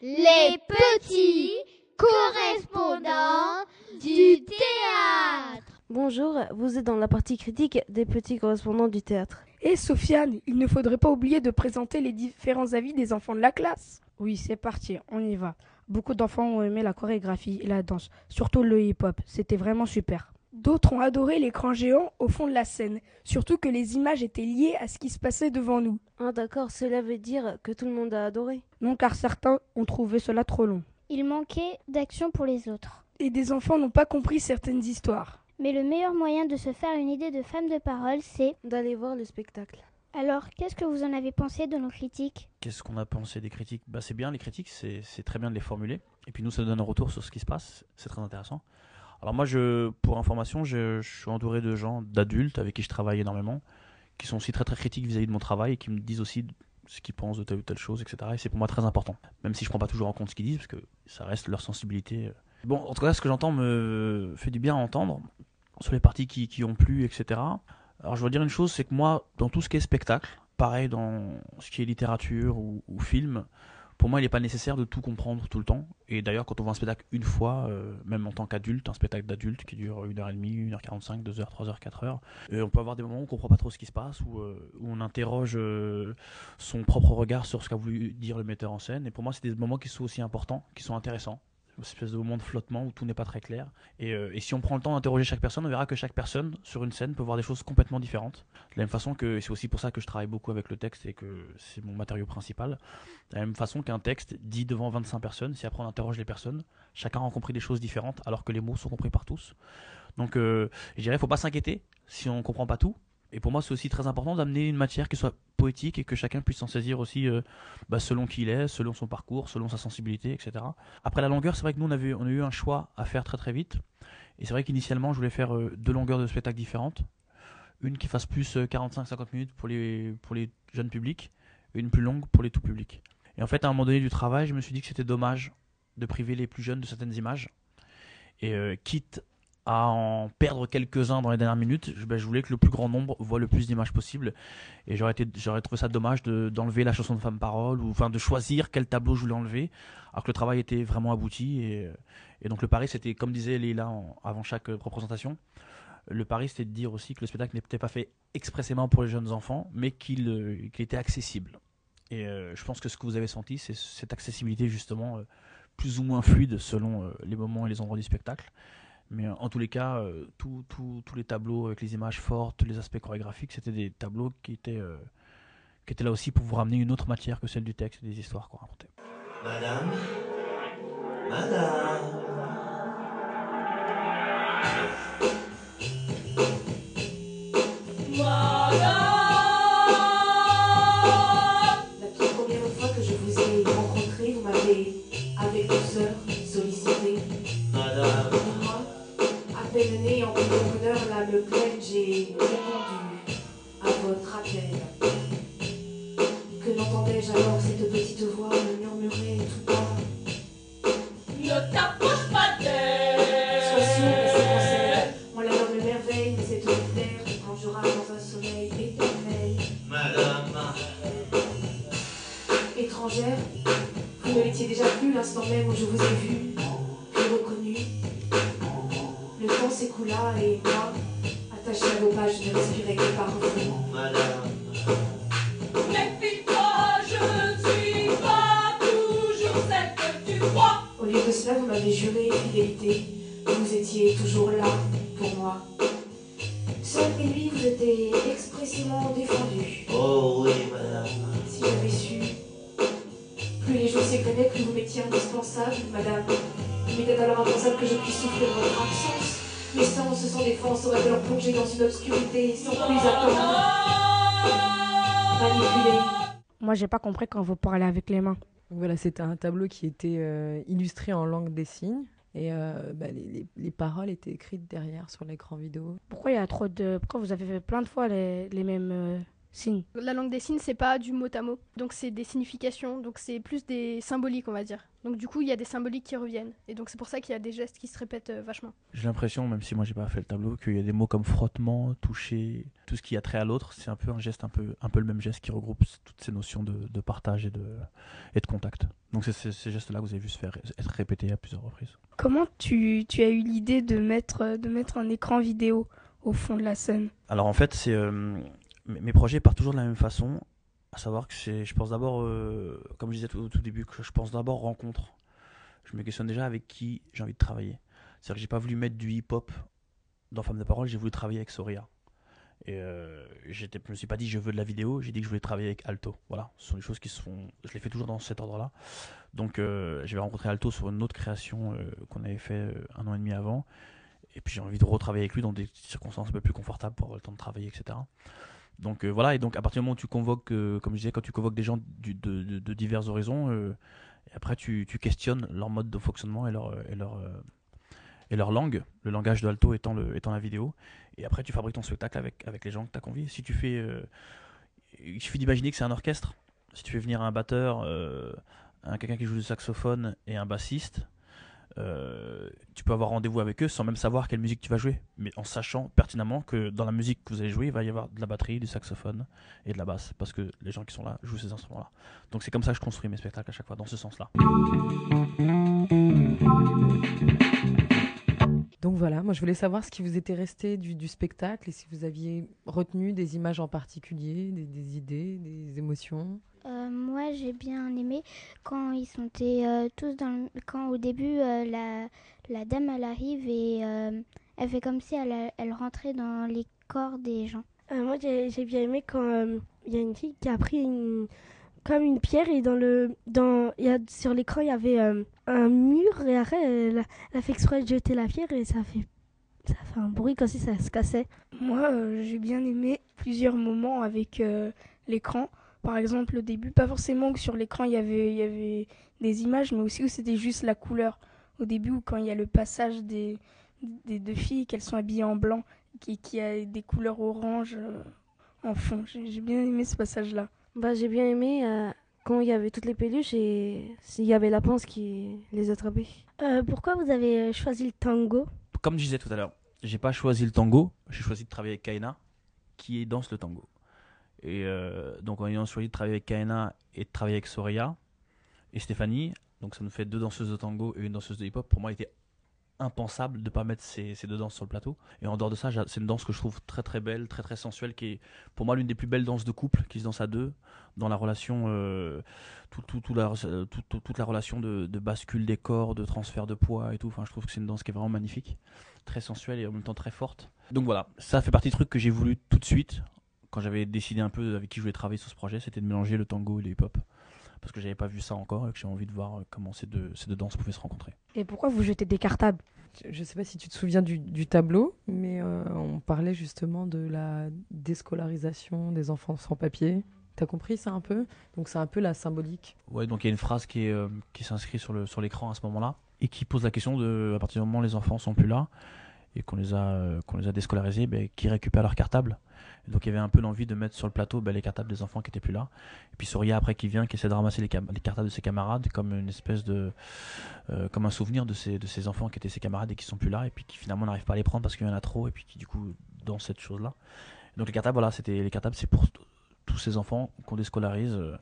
Les petits correspondants du théâtre. Bonjour, vous êtes dans la partie critique des petits correspondants du théâtre. Et Sofiane, il ne faudrait pas oublier de présenter les différents avis des enfants de la classe. Oui, c'est parti, on y va. Beaucoup d'enfants ont aimé la chorégraphie et la danse, surtout le hip-hop. C'était vraiment super. D'autres ont adoré l'écran géant au fond de la scène, surtout que les images étaient liées à ce qui se passait devant nous. Ah d'accord, cela veut dire que tout le monde a adoré Non, car certains ont trouvé cela trop long. Il manquait d'action pour les autres. Et des enfants n'ont pas compris certaines histoires. Mais le meilleur moyen de se faire une idée de femme de parole, c'est d'aller voir le spectacle. Alors, qu'est-ce que vous en avez pensé de nos critiques Qu'est-ce qu'on a pensé des critiques bah, C'est bien, les critiques, c'est très bien de les formuler. Et puis nous, ça donne un retour sur ce qui se passe. C'est très intéressant. Alors moi, pour information, je, suis entouré de gens, d'adultes avec qui je travaille énormément, qui sont aussi très très critiques vis-à-vis de mon travail et qui me disent aussi ce qu'ils pensent de telle ou telle chose, etc. Et c'est pour moi très important. Même si je prends pas toujours en compte ce qu'ils disent, parce que ça reste leur sensibilité. Bon, en tout cas, ce que j'entends me fait du bien à entendre sur les parties qui ont plu, etc. Alors je dois dire une chose, c'est que moi, dans tout ce qui est spectacle, pareil dans ce qui est littérature ou, film, pour moi, il n'est pas nécessaire de tout comprendre tout le temps. Et d'ailleurs, quand on voit un spectacle une fois, euh, même en tant qu'adulte, un spectacle d'adulte qui dure 1h30, 1h45, 2h, 3h, 4h, on peut avoir des moments où on ne comprend pas trop ce qui se passe, où, euh, on interroge euh, son propre regard sur ce qu'a voulu dire le metteur en scène. Et pour moi, c'est des moments qui sont aussi importants, qui sont intéressants une espèce de moment de flottement où tout n'est pas très clair. Euh, et, si on prend le temps d'interroger chaque personne, on verra que chaque personne sur une scène peut voir des choses complètement différentes. De la même façon que, c'est aussi pour ça que je travaille beaucoup avec le texte et que c'est mon matériau principal, de la même façon qu'un texte dit devant 25 personnes, si après on interroge les personnes, chacun a compris des choses différentes alors que les mots sont compris par tous. Donc euh, je dirais, il faut pas s'inquiéter si on ne comprend pas tout. Et pour moi, c'est aussi très important d'amener une matière qui soit poétique et que chacun puisse s'en saisir aussi euh, bah, selon qui il est, selon son parcours, selon sa sensibilité, etc. Après la longueur, c'est vrai que nous, on, a eu un choix à faire très très vite. Et c'est vrai qu'initialement, je voulais faire euh, deux longueurs de spectacle différentes. Une qui fasse plus 45-50 euh, minutes pour les jeunes publics, et une plus longue pour les tout publics. Et en fait, à un moment donné du travail, je me suis dit que c'était dommage de priver les plus jeunes de certaines images. Et quitte à en perdre quelques-uns dans les dernières minutes, je, ben, je, voulais que le plus grand nombre voit le plus d'images possible. Et j'aurais, trouvé ça dommage de, d'enlever la chanson de Femme Parole, ou enfin de choisir quel tableau je voulais enlever, alors que le travail était vraiment abouti. Et, donc le pari, c'était, comme disait Léla avant chaque représentation, le pari, c'était de dire aussi que le spectacle n'était pas fait expressément pour les jeunes enfants, mais qu'il, euh, était accessible. Et euh, je pense que ce que vous avez senti, c'est cette accessibilité justement euh, plus ou moins fluide selon les moments et les endroits du spectacle. Mais euh, en tous les cas, euh, tous les tableaux avec les images fortes, les aspects chorégraphiques, c'était des tableaux qui étaient, euh, qui étaient là aussi pour vous ramener une autre matière que celle du texte et des histoires qu'on racontait. Madame? Madame? Madame La toute première fois que je vous ai rencontré, vous m'avez, avec douceur, sollicité. Madame né en bonheur l'âme pleine, j'ai répondu à votre appel. Que n'entendais-je alors cette petite voix me murmurer tout bas pas compris quand vous parlez avec les mains. Voilà, c'était un tableau qui était euh, illustré en langue des signes. Et euh, bah, les, les- les paroles étaient écrites derrière sur l'écran vidéo. Pourquoi il y a trop de. Pourquoi vous avez fait plein de fois les, les mêmes euh, signes La langue des signes, c'est pas du mot à mot. Donc c'est des significations, donc c'est plus des symboliques, on va dire. Donc du coup, il y a des symboliques qui reviennent. Et donc c'est pour ça qu'il y a des gestes qui se répètent euh, vachement. J'ai l'impression, même si moi j'ai pas fait le tableau, qu'il y a des mots comme frottement, toucher, tout ce qui a trait à l'autre, c'est un peu un geste, un peu, un peu le même geste qui regroupe toutes ces notions de, de partage et de, et de contact. Donc c'est ces, ces gestes-là que vous avez vu se faire être répétés à plusieurs reprises. Comment tu, tu as eu l'idée de mettre, de mettre un écran vidéo au fond de la scène? Alors en fait, c'est euh, mes projets partent toujours de la même façon, à savoir que je pense d'abord, euh, comme je disais tout- au tout début, que je pense d'abord rencontre. Je me questionne déjà avec qui j'ai envie de travailler. C'est-à-dire que j'ai pas voulu mettre du hip-hop dans Femme de Parole, j'ai voulu travailler avec Soria. Et euh, je me suis pas dit je veux de la vidéo, j'ai dit que je voulais travailler avec Alto. Voilà, ce sont des choses qui se font. Je les fais toujours dans cet ordre-là. Donc euh, j'avais rencontré Alto sur une autre création euh, qu'on avait fait euh, un an et demi avant. Et puis j'ai envie de retravailler avec lui dans des circonstances un peu plus confortables pour avoir le temps de travailler, etc. Donc euh, voilà, et donc à partir du moment où tu convoques, euh, comme je disais, quand tu convoques des gens de, de- de divers horizons, euh, et après tu, tu questionnes leur mode de fonctionnement et leur, et leur, et leur langue, le langage de Alto étant, le, étant la vidéo, et après tu fabriques ton spectacle avec, avec les gens que tu as conviés. Si tu fais. il suffit d'imaginer que c'est un orchestre. Si tu fais venir un batteur, un, quelqu'un qui joue du saxophone et un bassiste, euh, tu peux avoir rendez-vous avec eux sans même savoir quelle musique tu vas jouer, mais en sachant pertinemment que dans la musique que vous allez jouer, il va y avoir de la batterie, du saxophone et de la basse, parce que les gens qui sont là jouent ces instruments-là. Donc c'est comme ça que je construis mes spectacles à chaque fois, dans ce sens-là. Donc voilà, moi je voulais savoir ce qui vous était resté du, spectacle et si vous aviez retenu des images en particulier, des idées, des émotions. Euh, moi, j'ai bien aimé quand ils sont euh, tous dans le- quand au début euh, la, la dame elle arrive et elle fait comme si elle, elle rentrait dans les corps des gens. Moi, j'ai bien aimé quand il y a une fille qui a pris une, comme une pierre et dans le, dans, y a, sur l'écran il y avait un mur et après elle, a- fait exprès de jeter la pierre et ça fait, ça fait un bruit comme si ça se cassait. Moi, j'ai bien aimé plusieurs moments avec l'écran. Par exemple, au début, pas forcément que sur l'écran il y avait, il y avait des images, mais aussi où c'était juste la couleur. Au début, où quand il y a le passage des, des deux filles, qu'elles sont habillées en blanc, qui, qui a des couleurs orange euh, en fond. J'ai j'ai bien aimé ce passage-là. Bah, j'ai bien aimé euh, quand il y avait toutes les peluches et s'il y avait la panse qui les attrapait. Euh, pourquoi vous avez choisi le tango? Comme je disais tout à l'heure, j'ai pas choisi le tango, j'ai choisi de travailler avec Kaina, qui danse le tango. Et euh, donc en ayant choisi de travailler avec Kaina et de travailler avec Soraya et Stéphanie, donc ça nous fait deux danseuses de tango et une danseuse de hip-hop, pour moi il était impensable de pas mettre ces, deux danses sur le plateau. Et en dehors de ça, c'est une danse que je trouve très très belle, très très sensuelle, qui est pour moi l'une des plus belles danses de couple qui se danse à deux, dans la relation, euh, euh, tout- tout- toute la relation de, de bascule des corps, de transfert de poids et tout. Enfin, je trouve que c'est une danse qui est vraiment magnifique, très sensuelle et en même temps très forte. Donc voilà, ça fait partie des trucs que j'ai voulu tout de suite quand j'avais décidé un peu avec qui je voulais travailler sur ce projet, c'était de mélanger le tango et le hip-hop. Parce que j'avais pas vu ça encore et que j'ai envie de voir euh, comment ces deux, ces deux danses pouvaient se rencontrer. Et pourquoi vous jetez des cartables? Je ne sais pas si tu te souviens du, du tableau, mais euh, on parlait justement de la déscolarisation des enfants sans papier. T'as compris ça un peu? Donc c'est un peu la symbolique. Ouais, donc il y a une phrase qui, est, euh, qui s'inscrit sur, le, sur l'écran à ce moment-là et qui pose la question de, à partir du moment où les enfants sont plus là et qu'on les a, euh, qu'on les a déscolarisés, ben, qui récupèrent leurs cartables. Et donc il y avait un peu l'envie de mettre sur le plateau ben, les cartables des enfants qui étaient plus là. Et puis Soria après qui vient, qui essaie de ramasser les, cartables de ses camarades comme une espèce de, euh, comme un souvenir de ces, de enfants qui étaient ses camarades et qui sont plus là et puis qui finalement n'arrivent pas à les prendre parce qu'il y en a trop et puis qui du coup dans cette chose-là. Donc les cartables, voilà, c'était les cartables, c'est pour tous ces enfants qu'on déscolarise euh,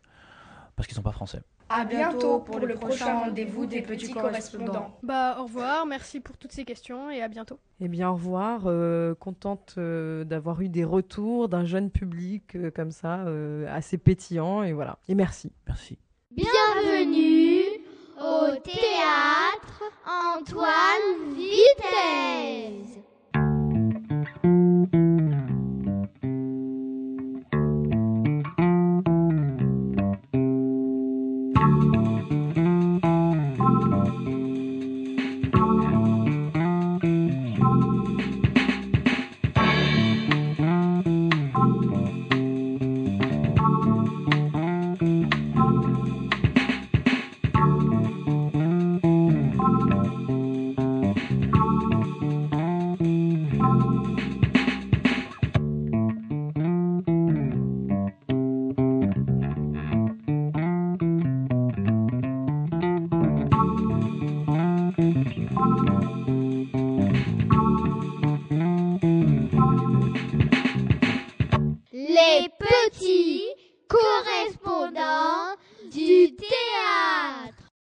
parce qu'ils sont pas français. À bientôt pour le prochain rendez-vous des petits correspondants. Bah au revoir, merci pour toutes ces questions et à bientôt. Eh bien, au revoir. euh, contente euh, d'avoir eu des retours d'un jeune public euh, comme ça, euh, assez pétillant. Et voilà. Et merci. Merci. Bienvenue au théâtre Antoine Vitesse.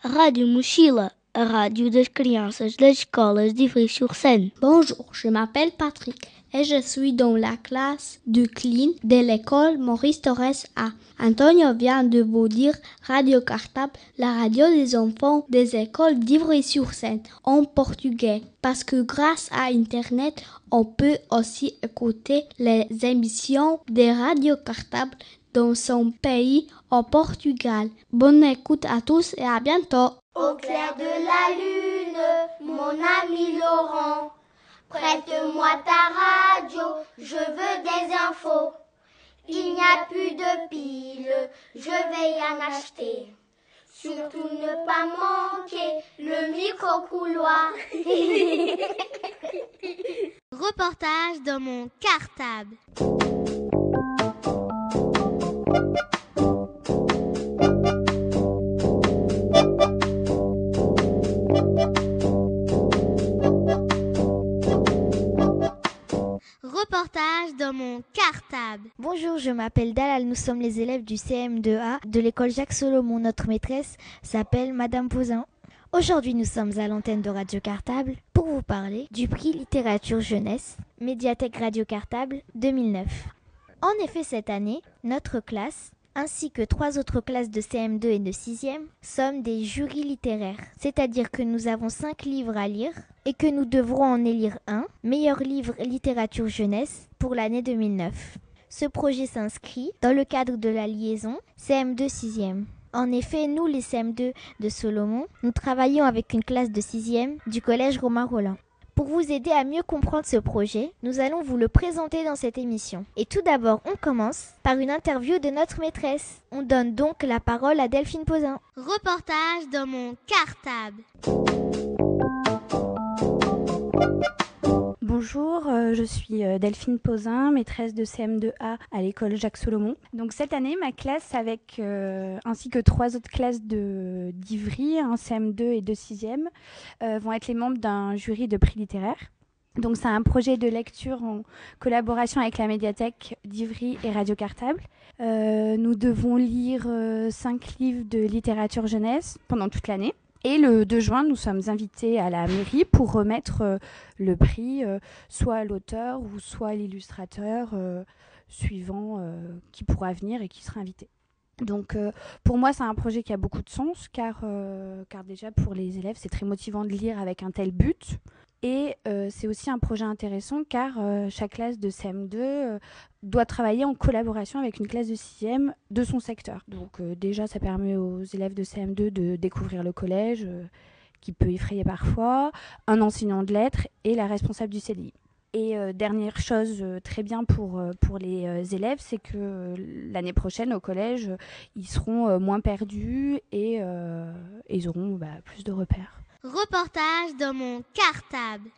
Rádio Mochila, a rádio das crianças das escolas de Ivry-sur-Seine. Bonjour, je m'appelle Patrick et je suis dans la classe de clean de l'école Maurice Torres A. Antonio vient de vous dire Radio Cartable, la radio des enfants des écoles d'Ivry-sur-Seine en portugais. Parce que grâce à Internet, on peut aussi écouter les émissions de Radio Cartable dans son pays au Portugal. Bonne écoute à tous et à bientôt. Au clair de la lune, mon ami Laurent, prête-moi ta radio, je veux des infos. Il n'y a plus de piles, je vais y en acheter. Surtout ne pas manquer le micro-couloir. Reportage dans mon cartable. Bonjour, je m'appelle Dalal. Nous sommes les élèves du CM2A de l'école Jacques Solomon. Notre maîtresse s'appelle Madame Pouzin. Aujourd'hui, nous sommes à l'antenne de Radio Cartable pour vous parler du prix littérature jeunesse Médiathèque Radio Cartable 2009. En effet, cette année, notre classe ainsi que trois autres classes de CM2 et de 6e sommes des jurys littéraires. C'est-à-dire que nous avons cinq livres à lire et que nous devrons en élire un, meilleur livre littérature jeunesse pour l'année 2009. Ce projet s'inscrit dans le cadre de la liaison CM2 6e. En effet, nous, les CM2 de Solomon, nous travaillons avec une classe de 6e du collège Romain Roland. Pour vous aider à mieux comprendre ce projet, nous allons vous le présenter dans cette émission. Et tout d'abord, on commence par une interview de notre maîtresse. On donne donc la parole à Delphine Posin. Reportage dans mon cartable. Bonjour, euh, je suis euh, Delphine Posin, maîtresse de CM2A à l'école Jacques Solomon. Donc cette année, ma classe avec euh, ainsi que trois autres classes de d'Ivry, un CM2 et deux 6e, vont être les membres d'un jury de prix littéraire. Donc c'est un projet de lecture en collaboration avec la médiathèque d'Ivry et Radio Cartable. nous devons lire cinq livres de littérature jeunesse pendant toute l'année. Et le 2 juin, nous sommes invités à la mairie pour remettre euh, le prix euh, soit à l'auteur ou soit à l'illustrateur euh, suivant qui pourra venir et qui sera invité. Donc pour moi, c'est un projet qui a beaucoup de sens car, car déjà pour les élèves, c'est très motivant de lire avec un tel but. Et euh, c'est aussi un projet intéressant car euh, chaque classe de CM2 euh, doit travailler en collaboration avec une classe de 6e de son secteur. Donc déjà, ça permet aux élèves de CM2 de découvrir le collège, qui peut effrayer parfois, un enseignant de lettres et la responsable du CDI. Et dernière chose très bien pour, pour les élèves, c'est que l'année prochaine au collège, ils seront moins perdus et, ils auront bah, plus de repères. Reportage dans mon cartable.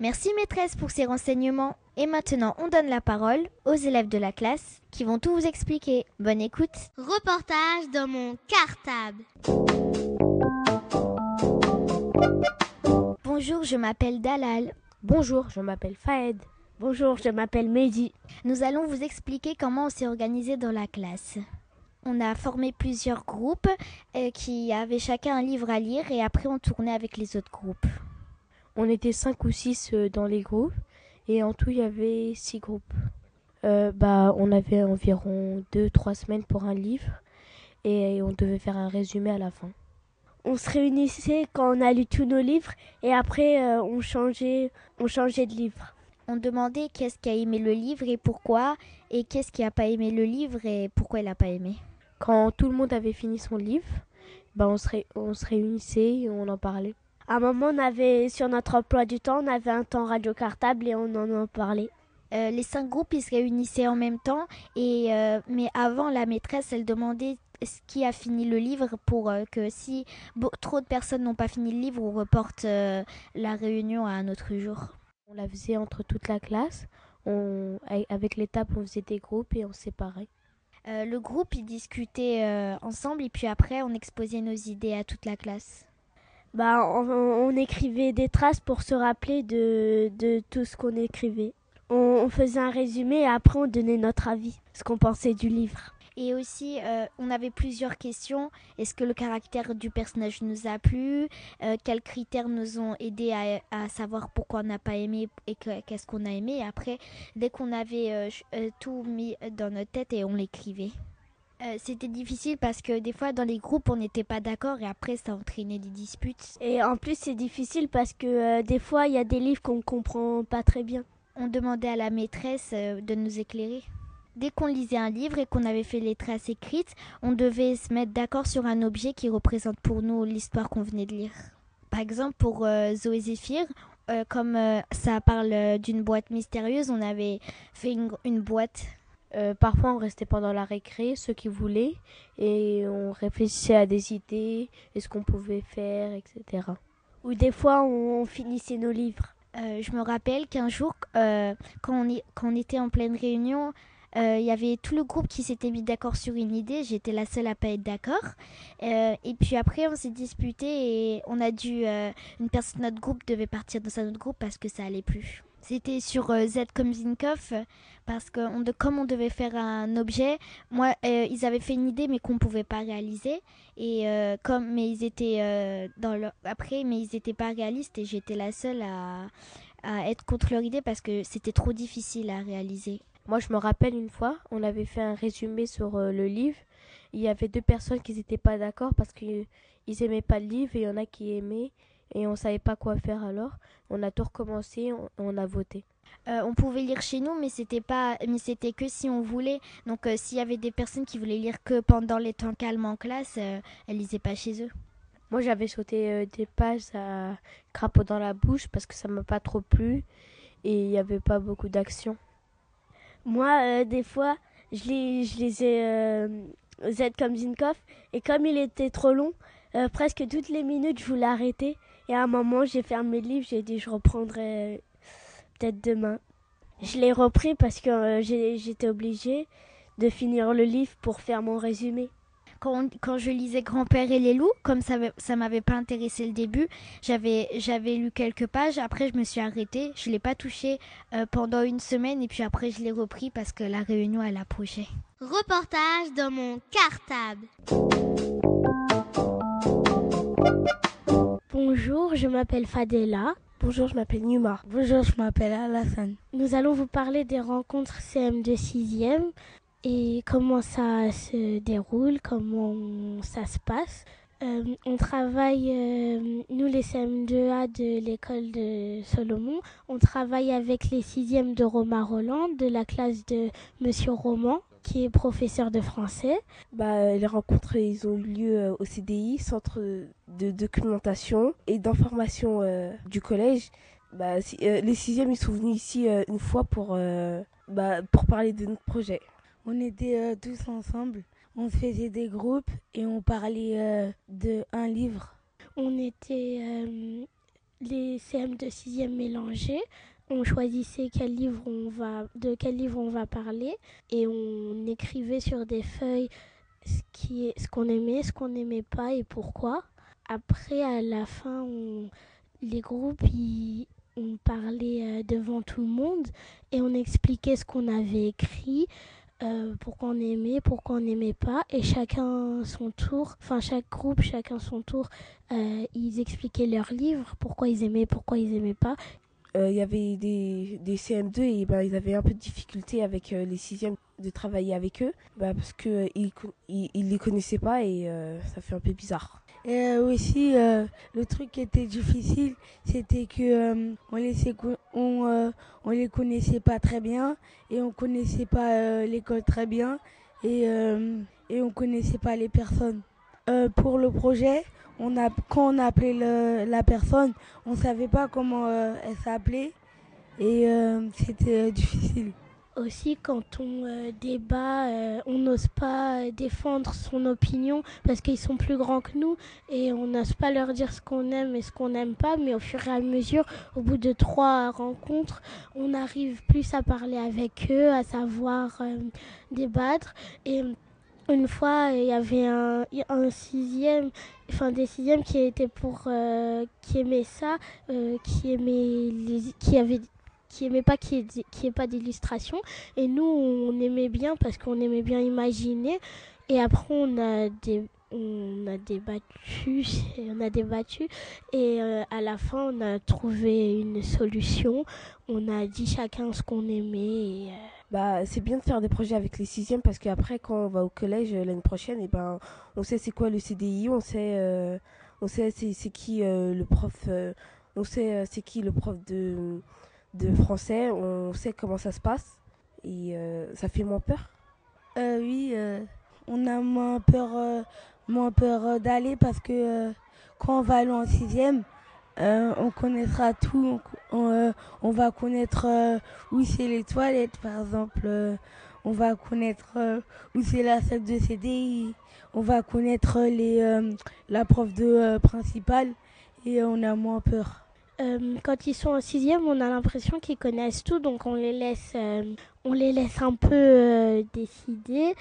Merci maîtresse pour ces renseignements. Et maintenant, on donne la parole aux élèves de la classe qui vont tout vous expliquer. Bonne écoute. Reportage dans mon cartable. Bonjour, je m'appelle Dalal. Bonjour, je m'appelle Faed. Bonjour, je m'appelle Mehdi. Nous allons vous expliquer comment on s'est organisé dans la classe on a formé plusieurs groupes euh, qui avaient chacun un livre à lire et après on tournait avec les autres groupes. On était cinq ou six euh, dans les groupes et en tout il y avait six groupes. Euh, bah, on avait environ deux trois semaines pour un livre et on devait faire un résumé à la fin. On se réunissait quand on a lu tous nos livres et après on changeait on changeait de livre. On demandait qu'est-ce qui a aimé le livre et pourquoi et qu'est-ce qui a pas aimé le livre et pourquoi il n'a pas aimé quand tout le monde avait fini son livre, ben on, se on se réunissait et on en parlait. À un moment, on avait sur notre emploi du temps, on avait un temps radio cartable et on en en parlait. Euh, les cinq groupes ils se réunissaient en même temps et euh, mais avant la maîtresse elle demandait ce qui a fini le livre pour euh, que si trop de personnes n'ont pas fini le livre on reporte la réunion à un autre jour. On la faisait entre toute la classe. On, avec l'étape on faisait des groupes et on séparait. Euh, le groupe, il discutait euh, ensemble et puis après, on exposait nos idées à toute la classe. Bah, on, écrivait des traces pour se rappeler de, de tout ce qu'on écrivait. On, faisait un résumé et après, on donnait notre avis, ce qu'on pensait du livre. Et aussi, euh, on avait plusieurs questions. Est-ce que le caractère du personnage nous a plu? Euh, Quels critères nous ont aidés à, à savoir pourquoi on n'a pas aimé et que- qu'est-ce qu'on a aimé? Et après, dès qu'on avait euh, euh, tout mis dans notre tête et on l'écrivait. Euh, C'était difficile parce que des fois dans les groupes on n'était pas d'accord et après ça entraînait des disputes. Et en plus, c'est difficile parce que euh, des fois, il y a des livres qu'on ne comprend pas très bien. On demandait à la maîtresse euh, de nous éclairer. Dès qu'on lisait un livre et qu'on avait fait les traces écrites, on devait se mettre d'accord sur un objet qui représente pour nous l'histoire qu'on venait de lire. Par exemple, pour euh, Zoé Zéphyr, euh, comme euh, ça parle euh, d'une boîte mystérieuse, on avait fait une, une boîte. Euh, parfois, on restait pendant la récré, ceux qui voulaient, et on réfléchissait à des idées, et ce qu'on pouvait faire, etc. Ou des fois, on, on finissait nos livres. Euh, je me rappelle qu'un jour, euh, quand, on y- quand on était en pleine réunion, euh, il y avait tout le groupe qui s'était mis d'accord sur une idée. J'étais la seule à pas être d'accord. Euh, et puis après, on s'est disputé et on a dû. euh, une personne de notre groupe devait partir dans un autre groupe parce que ça allait plus. C'était sur euh, Z comme Zinkoff parce que on de- comme on devait faire un objet, moi euh, ils avaient fait une idée mais qu'on pouvait pas réaliser et euh, comme mais ils étaient euh, dans leur après mais ils étaient pas réalistes et j'étais la seule à être contre leur idée parce que c'était trop difficile à réaliser. Moi, je me rappelle une fois, on avait fait un résumé sur euh, le livre. Il y avait deux personnes qui n'étaient pas d'accord parce qu'ils aimaient pas le livre et il y en a qui aimaient et on savait pas quoi faire alors. On a tout recommencé, on, on a voté. Euh, on pouvait lire chez nous, mais c'était pas, mais c'était que si on voulait. Donc, euh, s'il y avait des personnes qui voulaient lire que pendant les temps calmes en classe, euh, elles lisaient pas chez eux. Moi, j'avais sauté des pages à crapaud dans la bouche parce que ça m'a pas trop plu et il n'y avait pas beaucoup d'action. Moi, euh, des fois, je les, les ai euh, Z comme Zinkoff. Et comme il était trop long, euh, presque toutes les minutes, je voulais arrêter. Et à un moment, j'ai fermé le livre. J'ai dit, je reprendrai peut-être demain. Je l'ai repris parce que j'étais obligée de finir le livre pour faire mon résumé. Quand, quand je lisais Grand-père et les loups, comme ça, m'avait- ça m'avait pas intéressé le début, j'avais, j'avais lu quelques pages. Après, je me suis arrêtée. Je l'ai pas touché euh, pendant une semaine et puis après, je l'ai repris parce que la réunion elle approchait. Reportage dans mon cartable. Bonjour, je m'appelle Fadela. Bonjour, je m'appelle Numa. Bonjour, je m'appelle Alassane. Nous allons vous parler des rencontres CM de 6e et comment ça se déroule, comment ça se passe? Euh, on travaille, euh, nous les CM2A de l'école de Solomon, on travaille avec les 6e de Romain Roland de la classe de Monsieur Roman qui est professeur de français. Bah, les rencontres, ils ont eu lieu euh, au CDI, Centre de documentation et d'information du collège. Bah, si- les sixièmes, ils sont venus ici une fois bah, pour parler de notre projet. On était euh, tous ensemble, on se faisait des groupes et on parlait euh, de un livre. On était euh, les CM de 6e mélangés. On choisissait quel livre on va, de quel livre on va parler et on écrivait sur des feuilles ce qui est, ce qu'on aimait, ce qu'on n'aimait pas et pourquoi. Après, à la fin, les groupes, ils- on parlait devant tout le monde et on expliquait ce qu'on avait écrit, euh, pourquoi on aimait, pourquoi on n'aimait pas, et chacun son tour, enfin chaque groupe, chacun son tour, euh, ils expliquaient leur livre, pourquoi ils aimaient, pourquoi ils aimaient pas. Euh, Il y avait des, des CM2 et bah, ils avaient un peu de difficulté avec les sixièmes de travailler avec eux bah, parce qu'ils ils, ils- les connaissaient pas et ça fait un peu bizarre. Et euh, aussi, euh, le truc qui était difficile, c'était que euh, euh, on les connaissait pas très bien et on connaissait pas l'école très bien et, et on connaissait pas les personnes. Pour le projet, on a, quand on a appelé le- la personne, on savait pas comment elle s'appelait et c'était difficile. Aussi, quand on euh, débat, euh, on n'ose pas euh, défendre son opinion parce qu'ils sont plus grands que nous et on n'ose pas leur dire ce qu'on aime et ce qu'on n'aime pas. Mais au fur et à mesure, au bout de trois rencontres, on arrive plus à parler avec eux, à savoir débattre. Et une fois, il y avait un, un sixième, enfin des sixièmes qui étaient pour, qui aimaient ça, qui aimaient les, qui qui aimait pas qu'il n'y ait, pas d'illustration. Et nous, on aimait bien parce qu'on aimait bien imaginer. Et après, on a des, on a débattu, on a débattu et euh, à la fin on a trouvé une solution. On a dit chacun ce qu'on aimait. Et, euh, bah, c'est bien de faire des projets avec les sixièmes parce qu'après quand on va au collège euh, l'année prochaine, et ben on sait c'est quoi le CDI, on sait on sait c'est qui le prof, on sait c'est qui le prof de de français, on sait comment ça se passe et ça fait moins peur? oui, on a moins peur moins peur d'aller parce que euh, quand on va aller en sixième, euh, on connaîtra tout. On, euh, on va connaître où c'est les toilettes, par exemple. on va connaître où c'est la salle de CDI. On va connaître les, la prof de principale et on a moins peur. Quand ils sont en sixième, on a l'impression qu'ils connaissent tout, donc on les laisse, on les laisse un peu décider.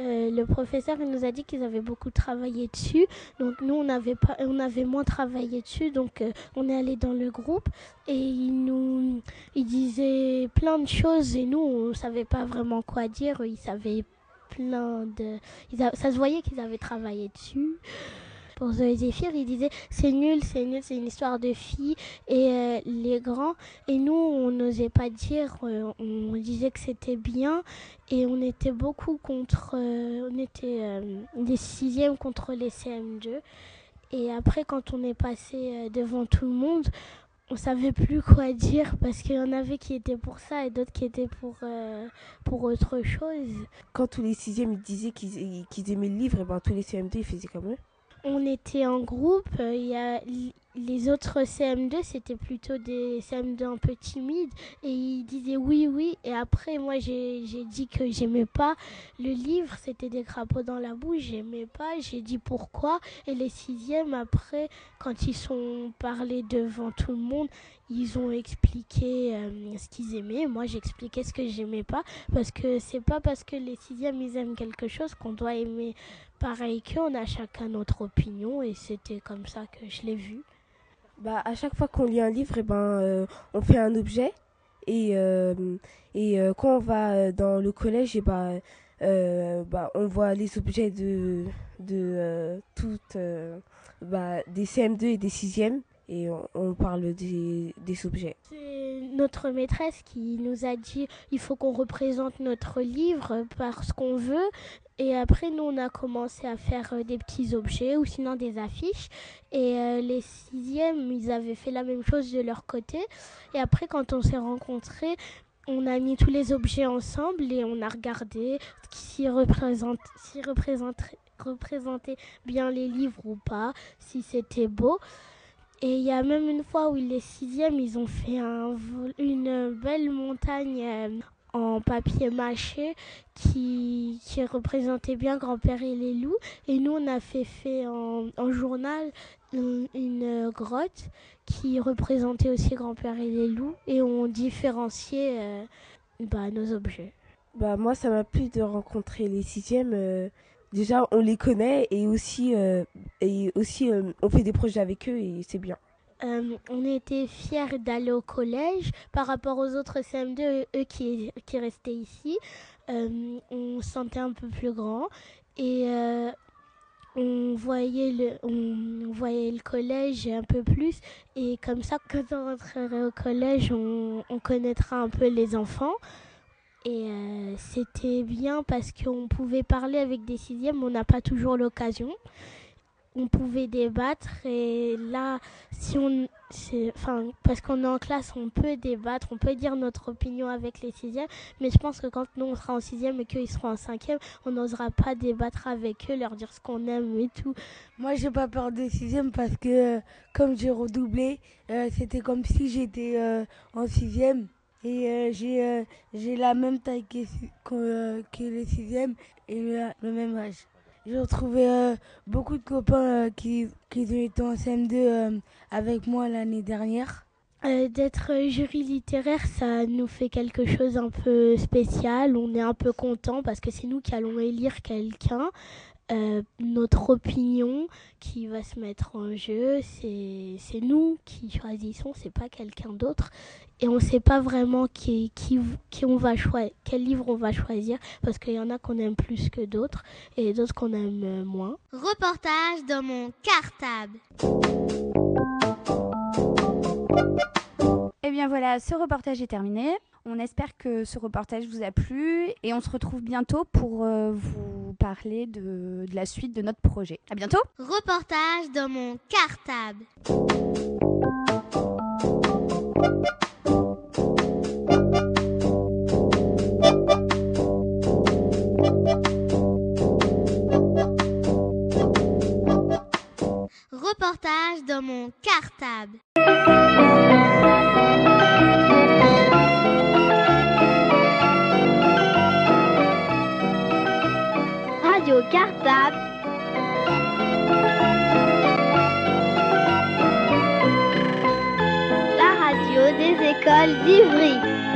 Euh, le professeur il nous a dit qu'ils avaient beaucoup travaillé dessus. Donc nous, on avait, pas, on avait moins travaillé dessus. Donc euh, on est allé dans le groupe et il nous il disait plein de choses et nous, on savait pas vraiment quoi dire. Ils savaient plein de... ça se voyait qu'ils avaient travaillé dessus pour Zoé Zéphyr, il disait c'est nul, c'est nul, c'est une histoire de filles et euh, les grands. Et nous, on n'osait pas dire, euh, on disait que c'était bien et on était beaucoup contre, euh, on était les sixièmes contre les CM2. Et après, quand on est passé devant tout le monde, on savait plus quoi dire parce qu'il y en avait qui étaient pour ça et d'autres qui étaient pour, pour autre chose. Quand tous les sixièmes disaient qu'ils aimaient le livre, et ben, tous les CM2 ils faisaient comme eux on était en groupe. Euh, il les autres CM2, c'était plutôt des CM2 un peu timides et ils disaient oui, oui. Et après, moi, j'ai dit que j'aimais pas le livre, c'était des crapauds dans la bouche, j'aimais pas. J'ai dit pourquoi. Et les sixièmes, après, quand ils sont parlés devant tout le monde, ils ont expliqué euh, ce qu'ils aimaient. Moi, j'expliquais ce que j'aimais pas parce que c'est pas parce que les sixièmes ils aiment quelque chose qu'on doit aimer pareil qu'eux. On a chacun notre opinion et c'était comme ça que je l'ai vu. Bah, à chaque fois qu'on lit un livre, et eh ben, euh, on fait un objet. Et, euh, et quand on va dans le collège, et eh ben, bah, on voit les objets de, de toutes bah, des CM2 et des 6e et on, parle des, des objets. C'est notre maîtresse qui nous a dit il faut qu'on représente notre livre par ce qu'on veut. Et après, nous, on a commencé à faire euh, des petits objets ou sinon des affiches. Et euh, les sixièmes, ils avaient fait la même chose de leur côté. Et après, quand on s'est rencontrés, on a mis tous les objets ensemble et on a regardé s'ils représente, représentait bien les livres ou pas, si c'était beau. Et il y a même une fois où les sixièmes, ils ont fait un, une belle montagne euh, en papier mâché qui, qui représentait bien Grand-Père et les loups. Et nous, on a fait, fait en, journal une, grotte qui représentait aussi Grand-Père et les loups. Et on différenciait euh, bah, nos objets. Bah, moi, ça m'a plu de rencontrer les sixièmes. Euh, déjà on les connaît et aussi, euh, et aussi euh, on fait des projets avec eux et c'est bien. Euh, on était fiers d'aller au collège par rapport aux autres CM2, eux qui, restaient ici. on se sentait un peu plus grand et on voyait le on voyait le collège un peu plus et comme ça quand on rentrerait au collège on, on connaîtra un peu les enfants et euh, c'était bien parce qu'on pouvait parler avec des sixièmes, on n'a pas toujours l'occasion. On pouvait débattre et là, si on, parce qu'on est en classe, on peut débattre, on peut dire notre opinion avec les sixièmes. Mais je pense que quand nous on sera en sixième et qu'ils seront en cinquième, on n'osera pas débattre avec eux, leur dire ce qu'on aime et tout. Moi, j'ai pas peur des sixièmes parce que comme j'ai redoublé, euh, c'était comme si j'étais euh, en sixième. Et euh, j'ai euh, j'ai la même taille que, que, euh, les sixièmes et le, même âge. J'ai retrouvé beaucoup de copains qui, qui ont été en CM2 avec moi l'année dernière. D'être jury littéraire, ça nous fait quelque chose un peu spécial. On est un peu content parce que c'est nous qui allons élire quelqu'un. Euh, notre opinion qui va se mettre en jeu. C'est nous qui choisissons, c'est pas quelqu'un d'autre. Et on sait pas vraiment qui, on va quel livre on va choisir, parce qu'il y en a qu'on aime plus que d'autres et d'autres qu'on aime euh, moins. Reportage dans mon cartable. Et bien voilà, ce reportage est terminé. On espère que ce reportage vous a plu et on se retrouve bientôt pour euh, vous parler de, de la suite de notre projet. À bientôt. Reportage dans mon cartable. Reportage dans mon cartable. Radio Cartable. La radio des écoles d'Ivry.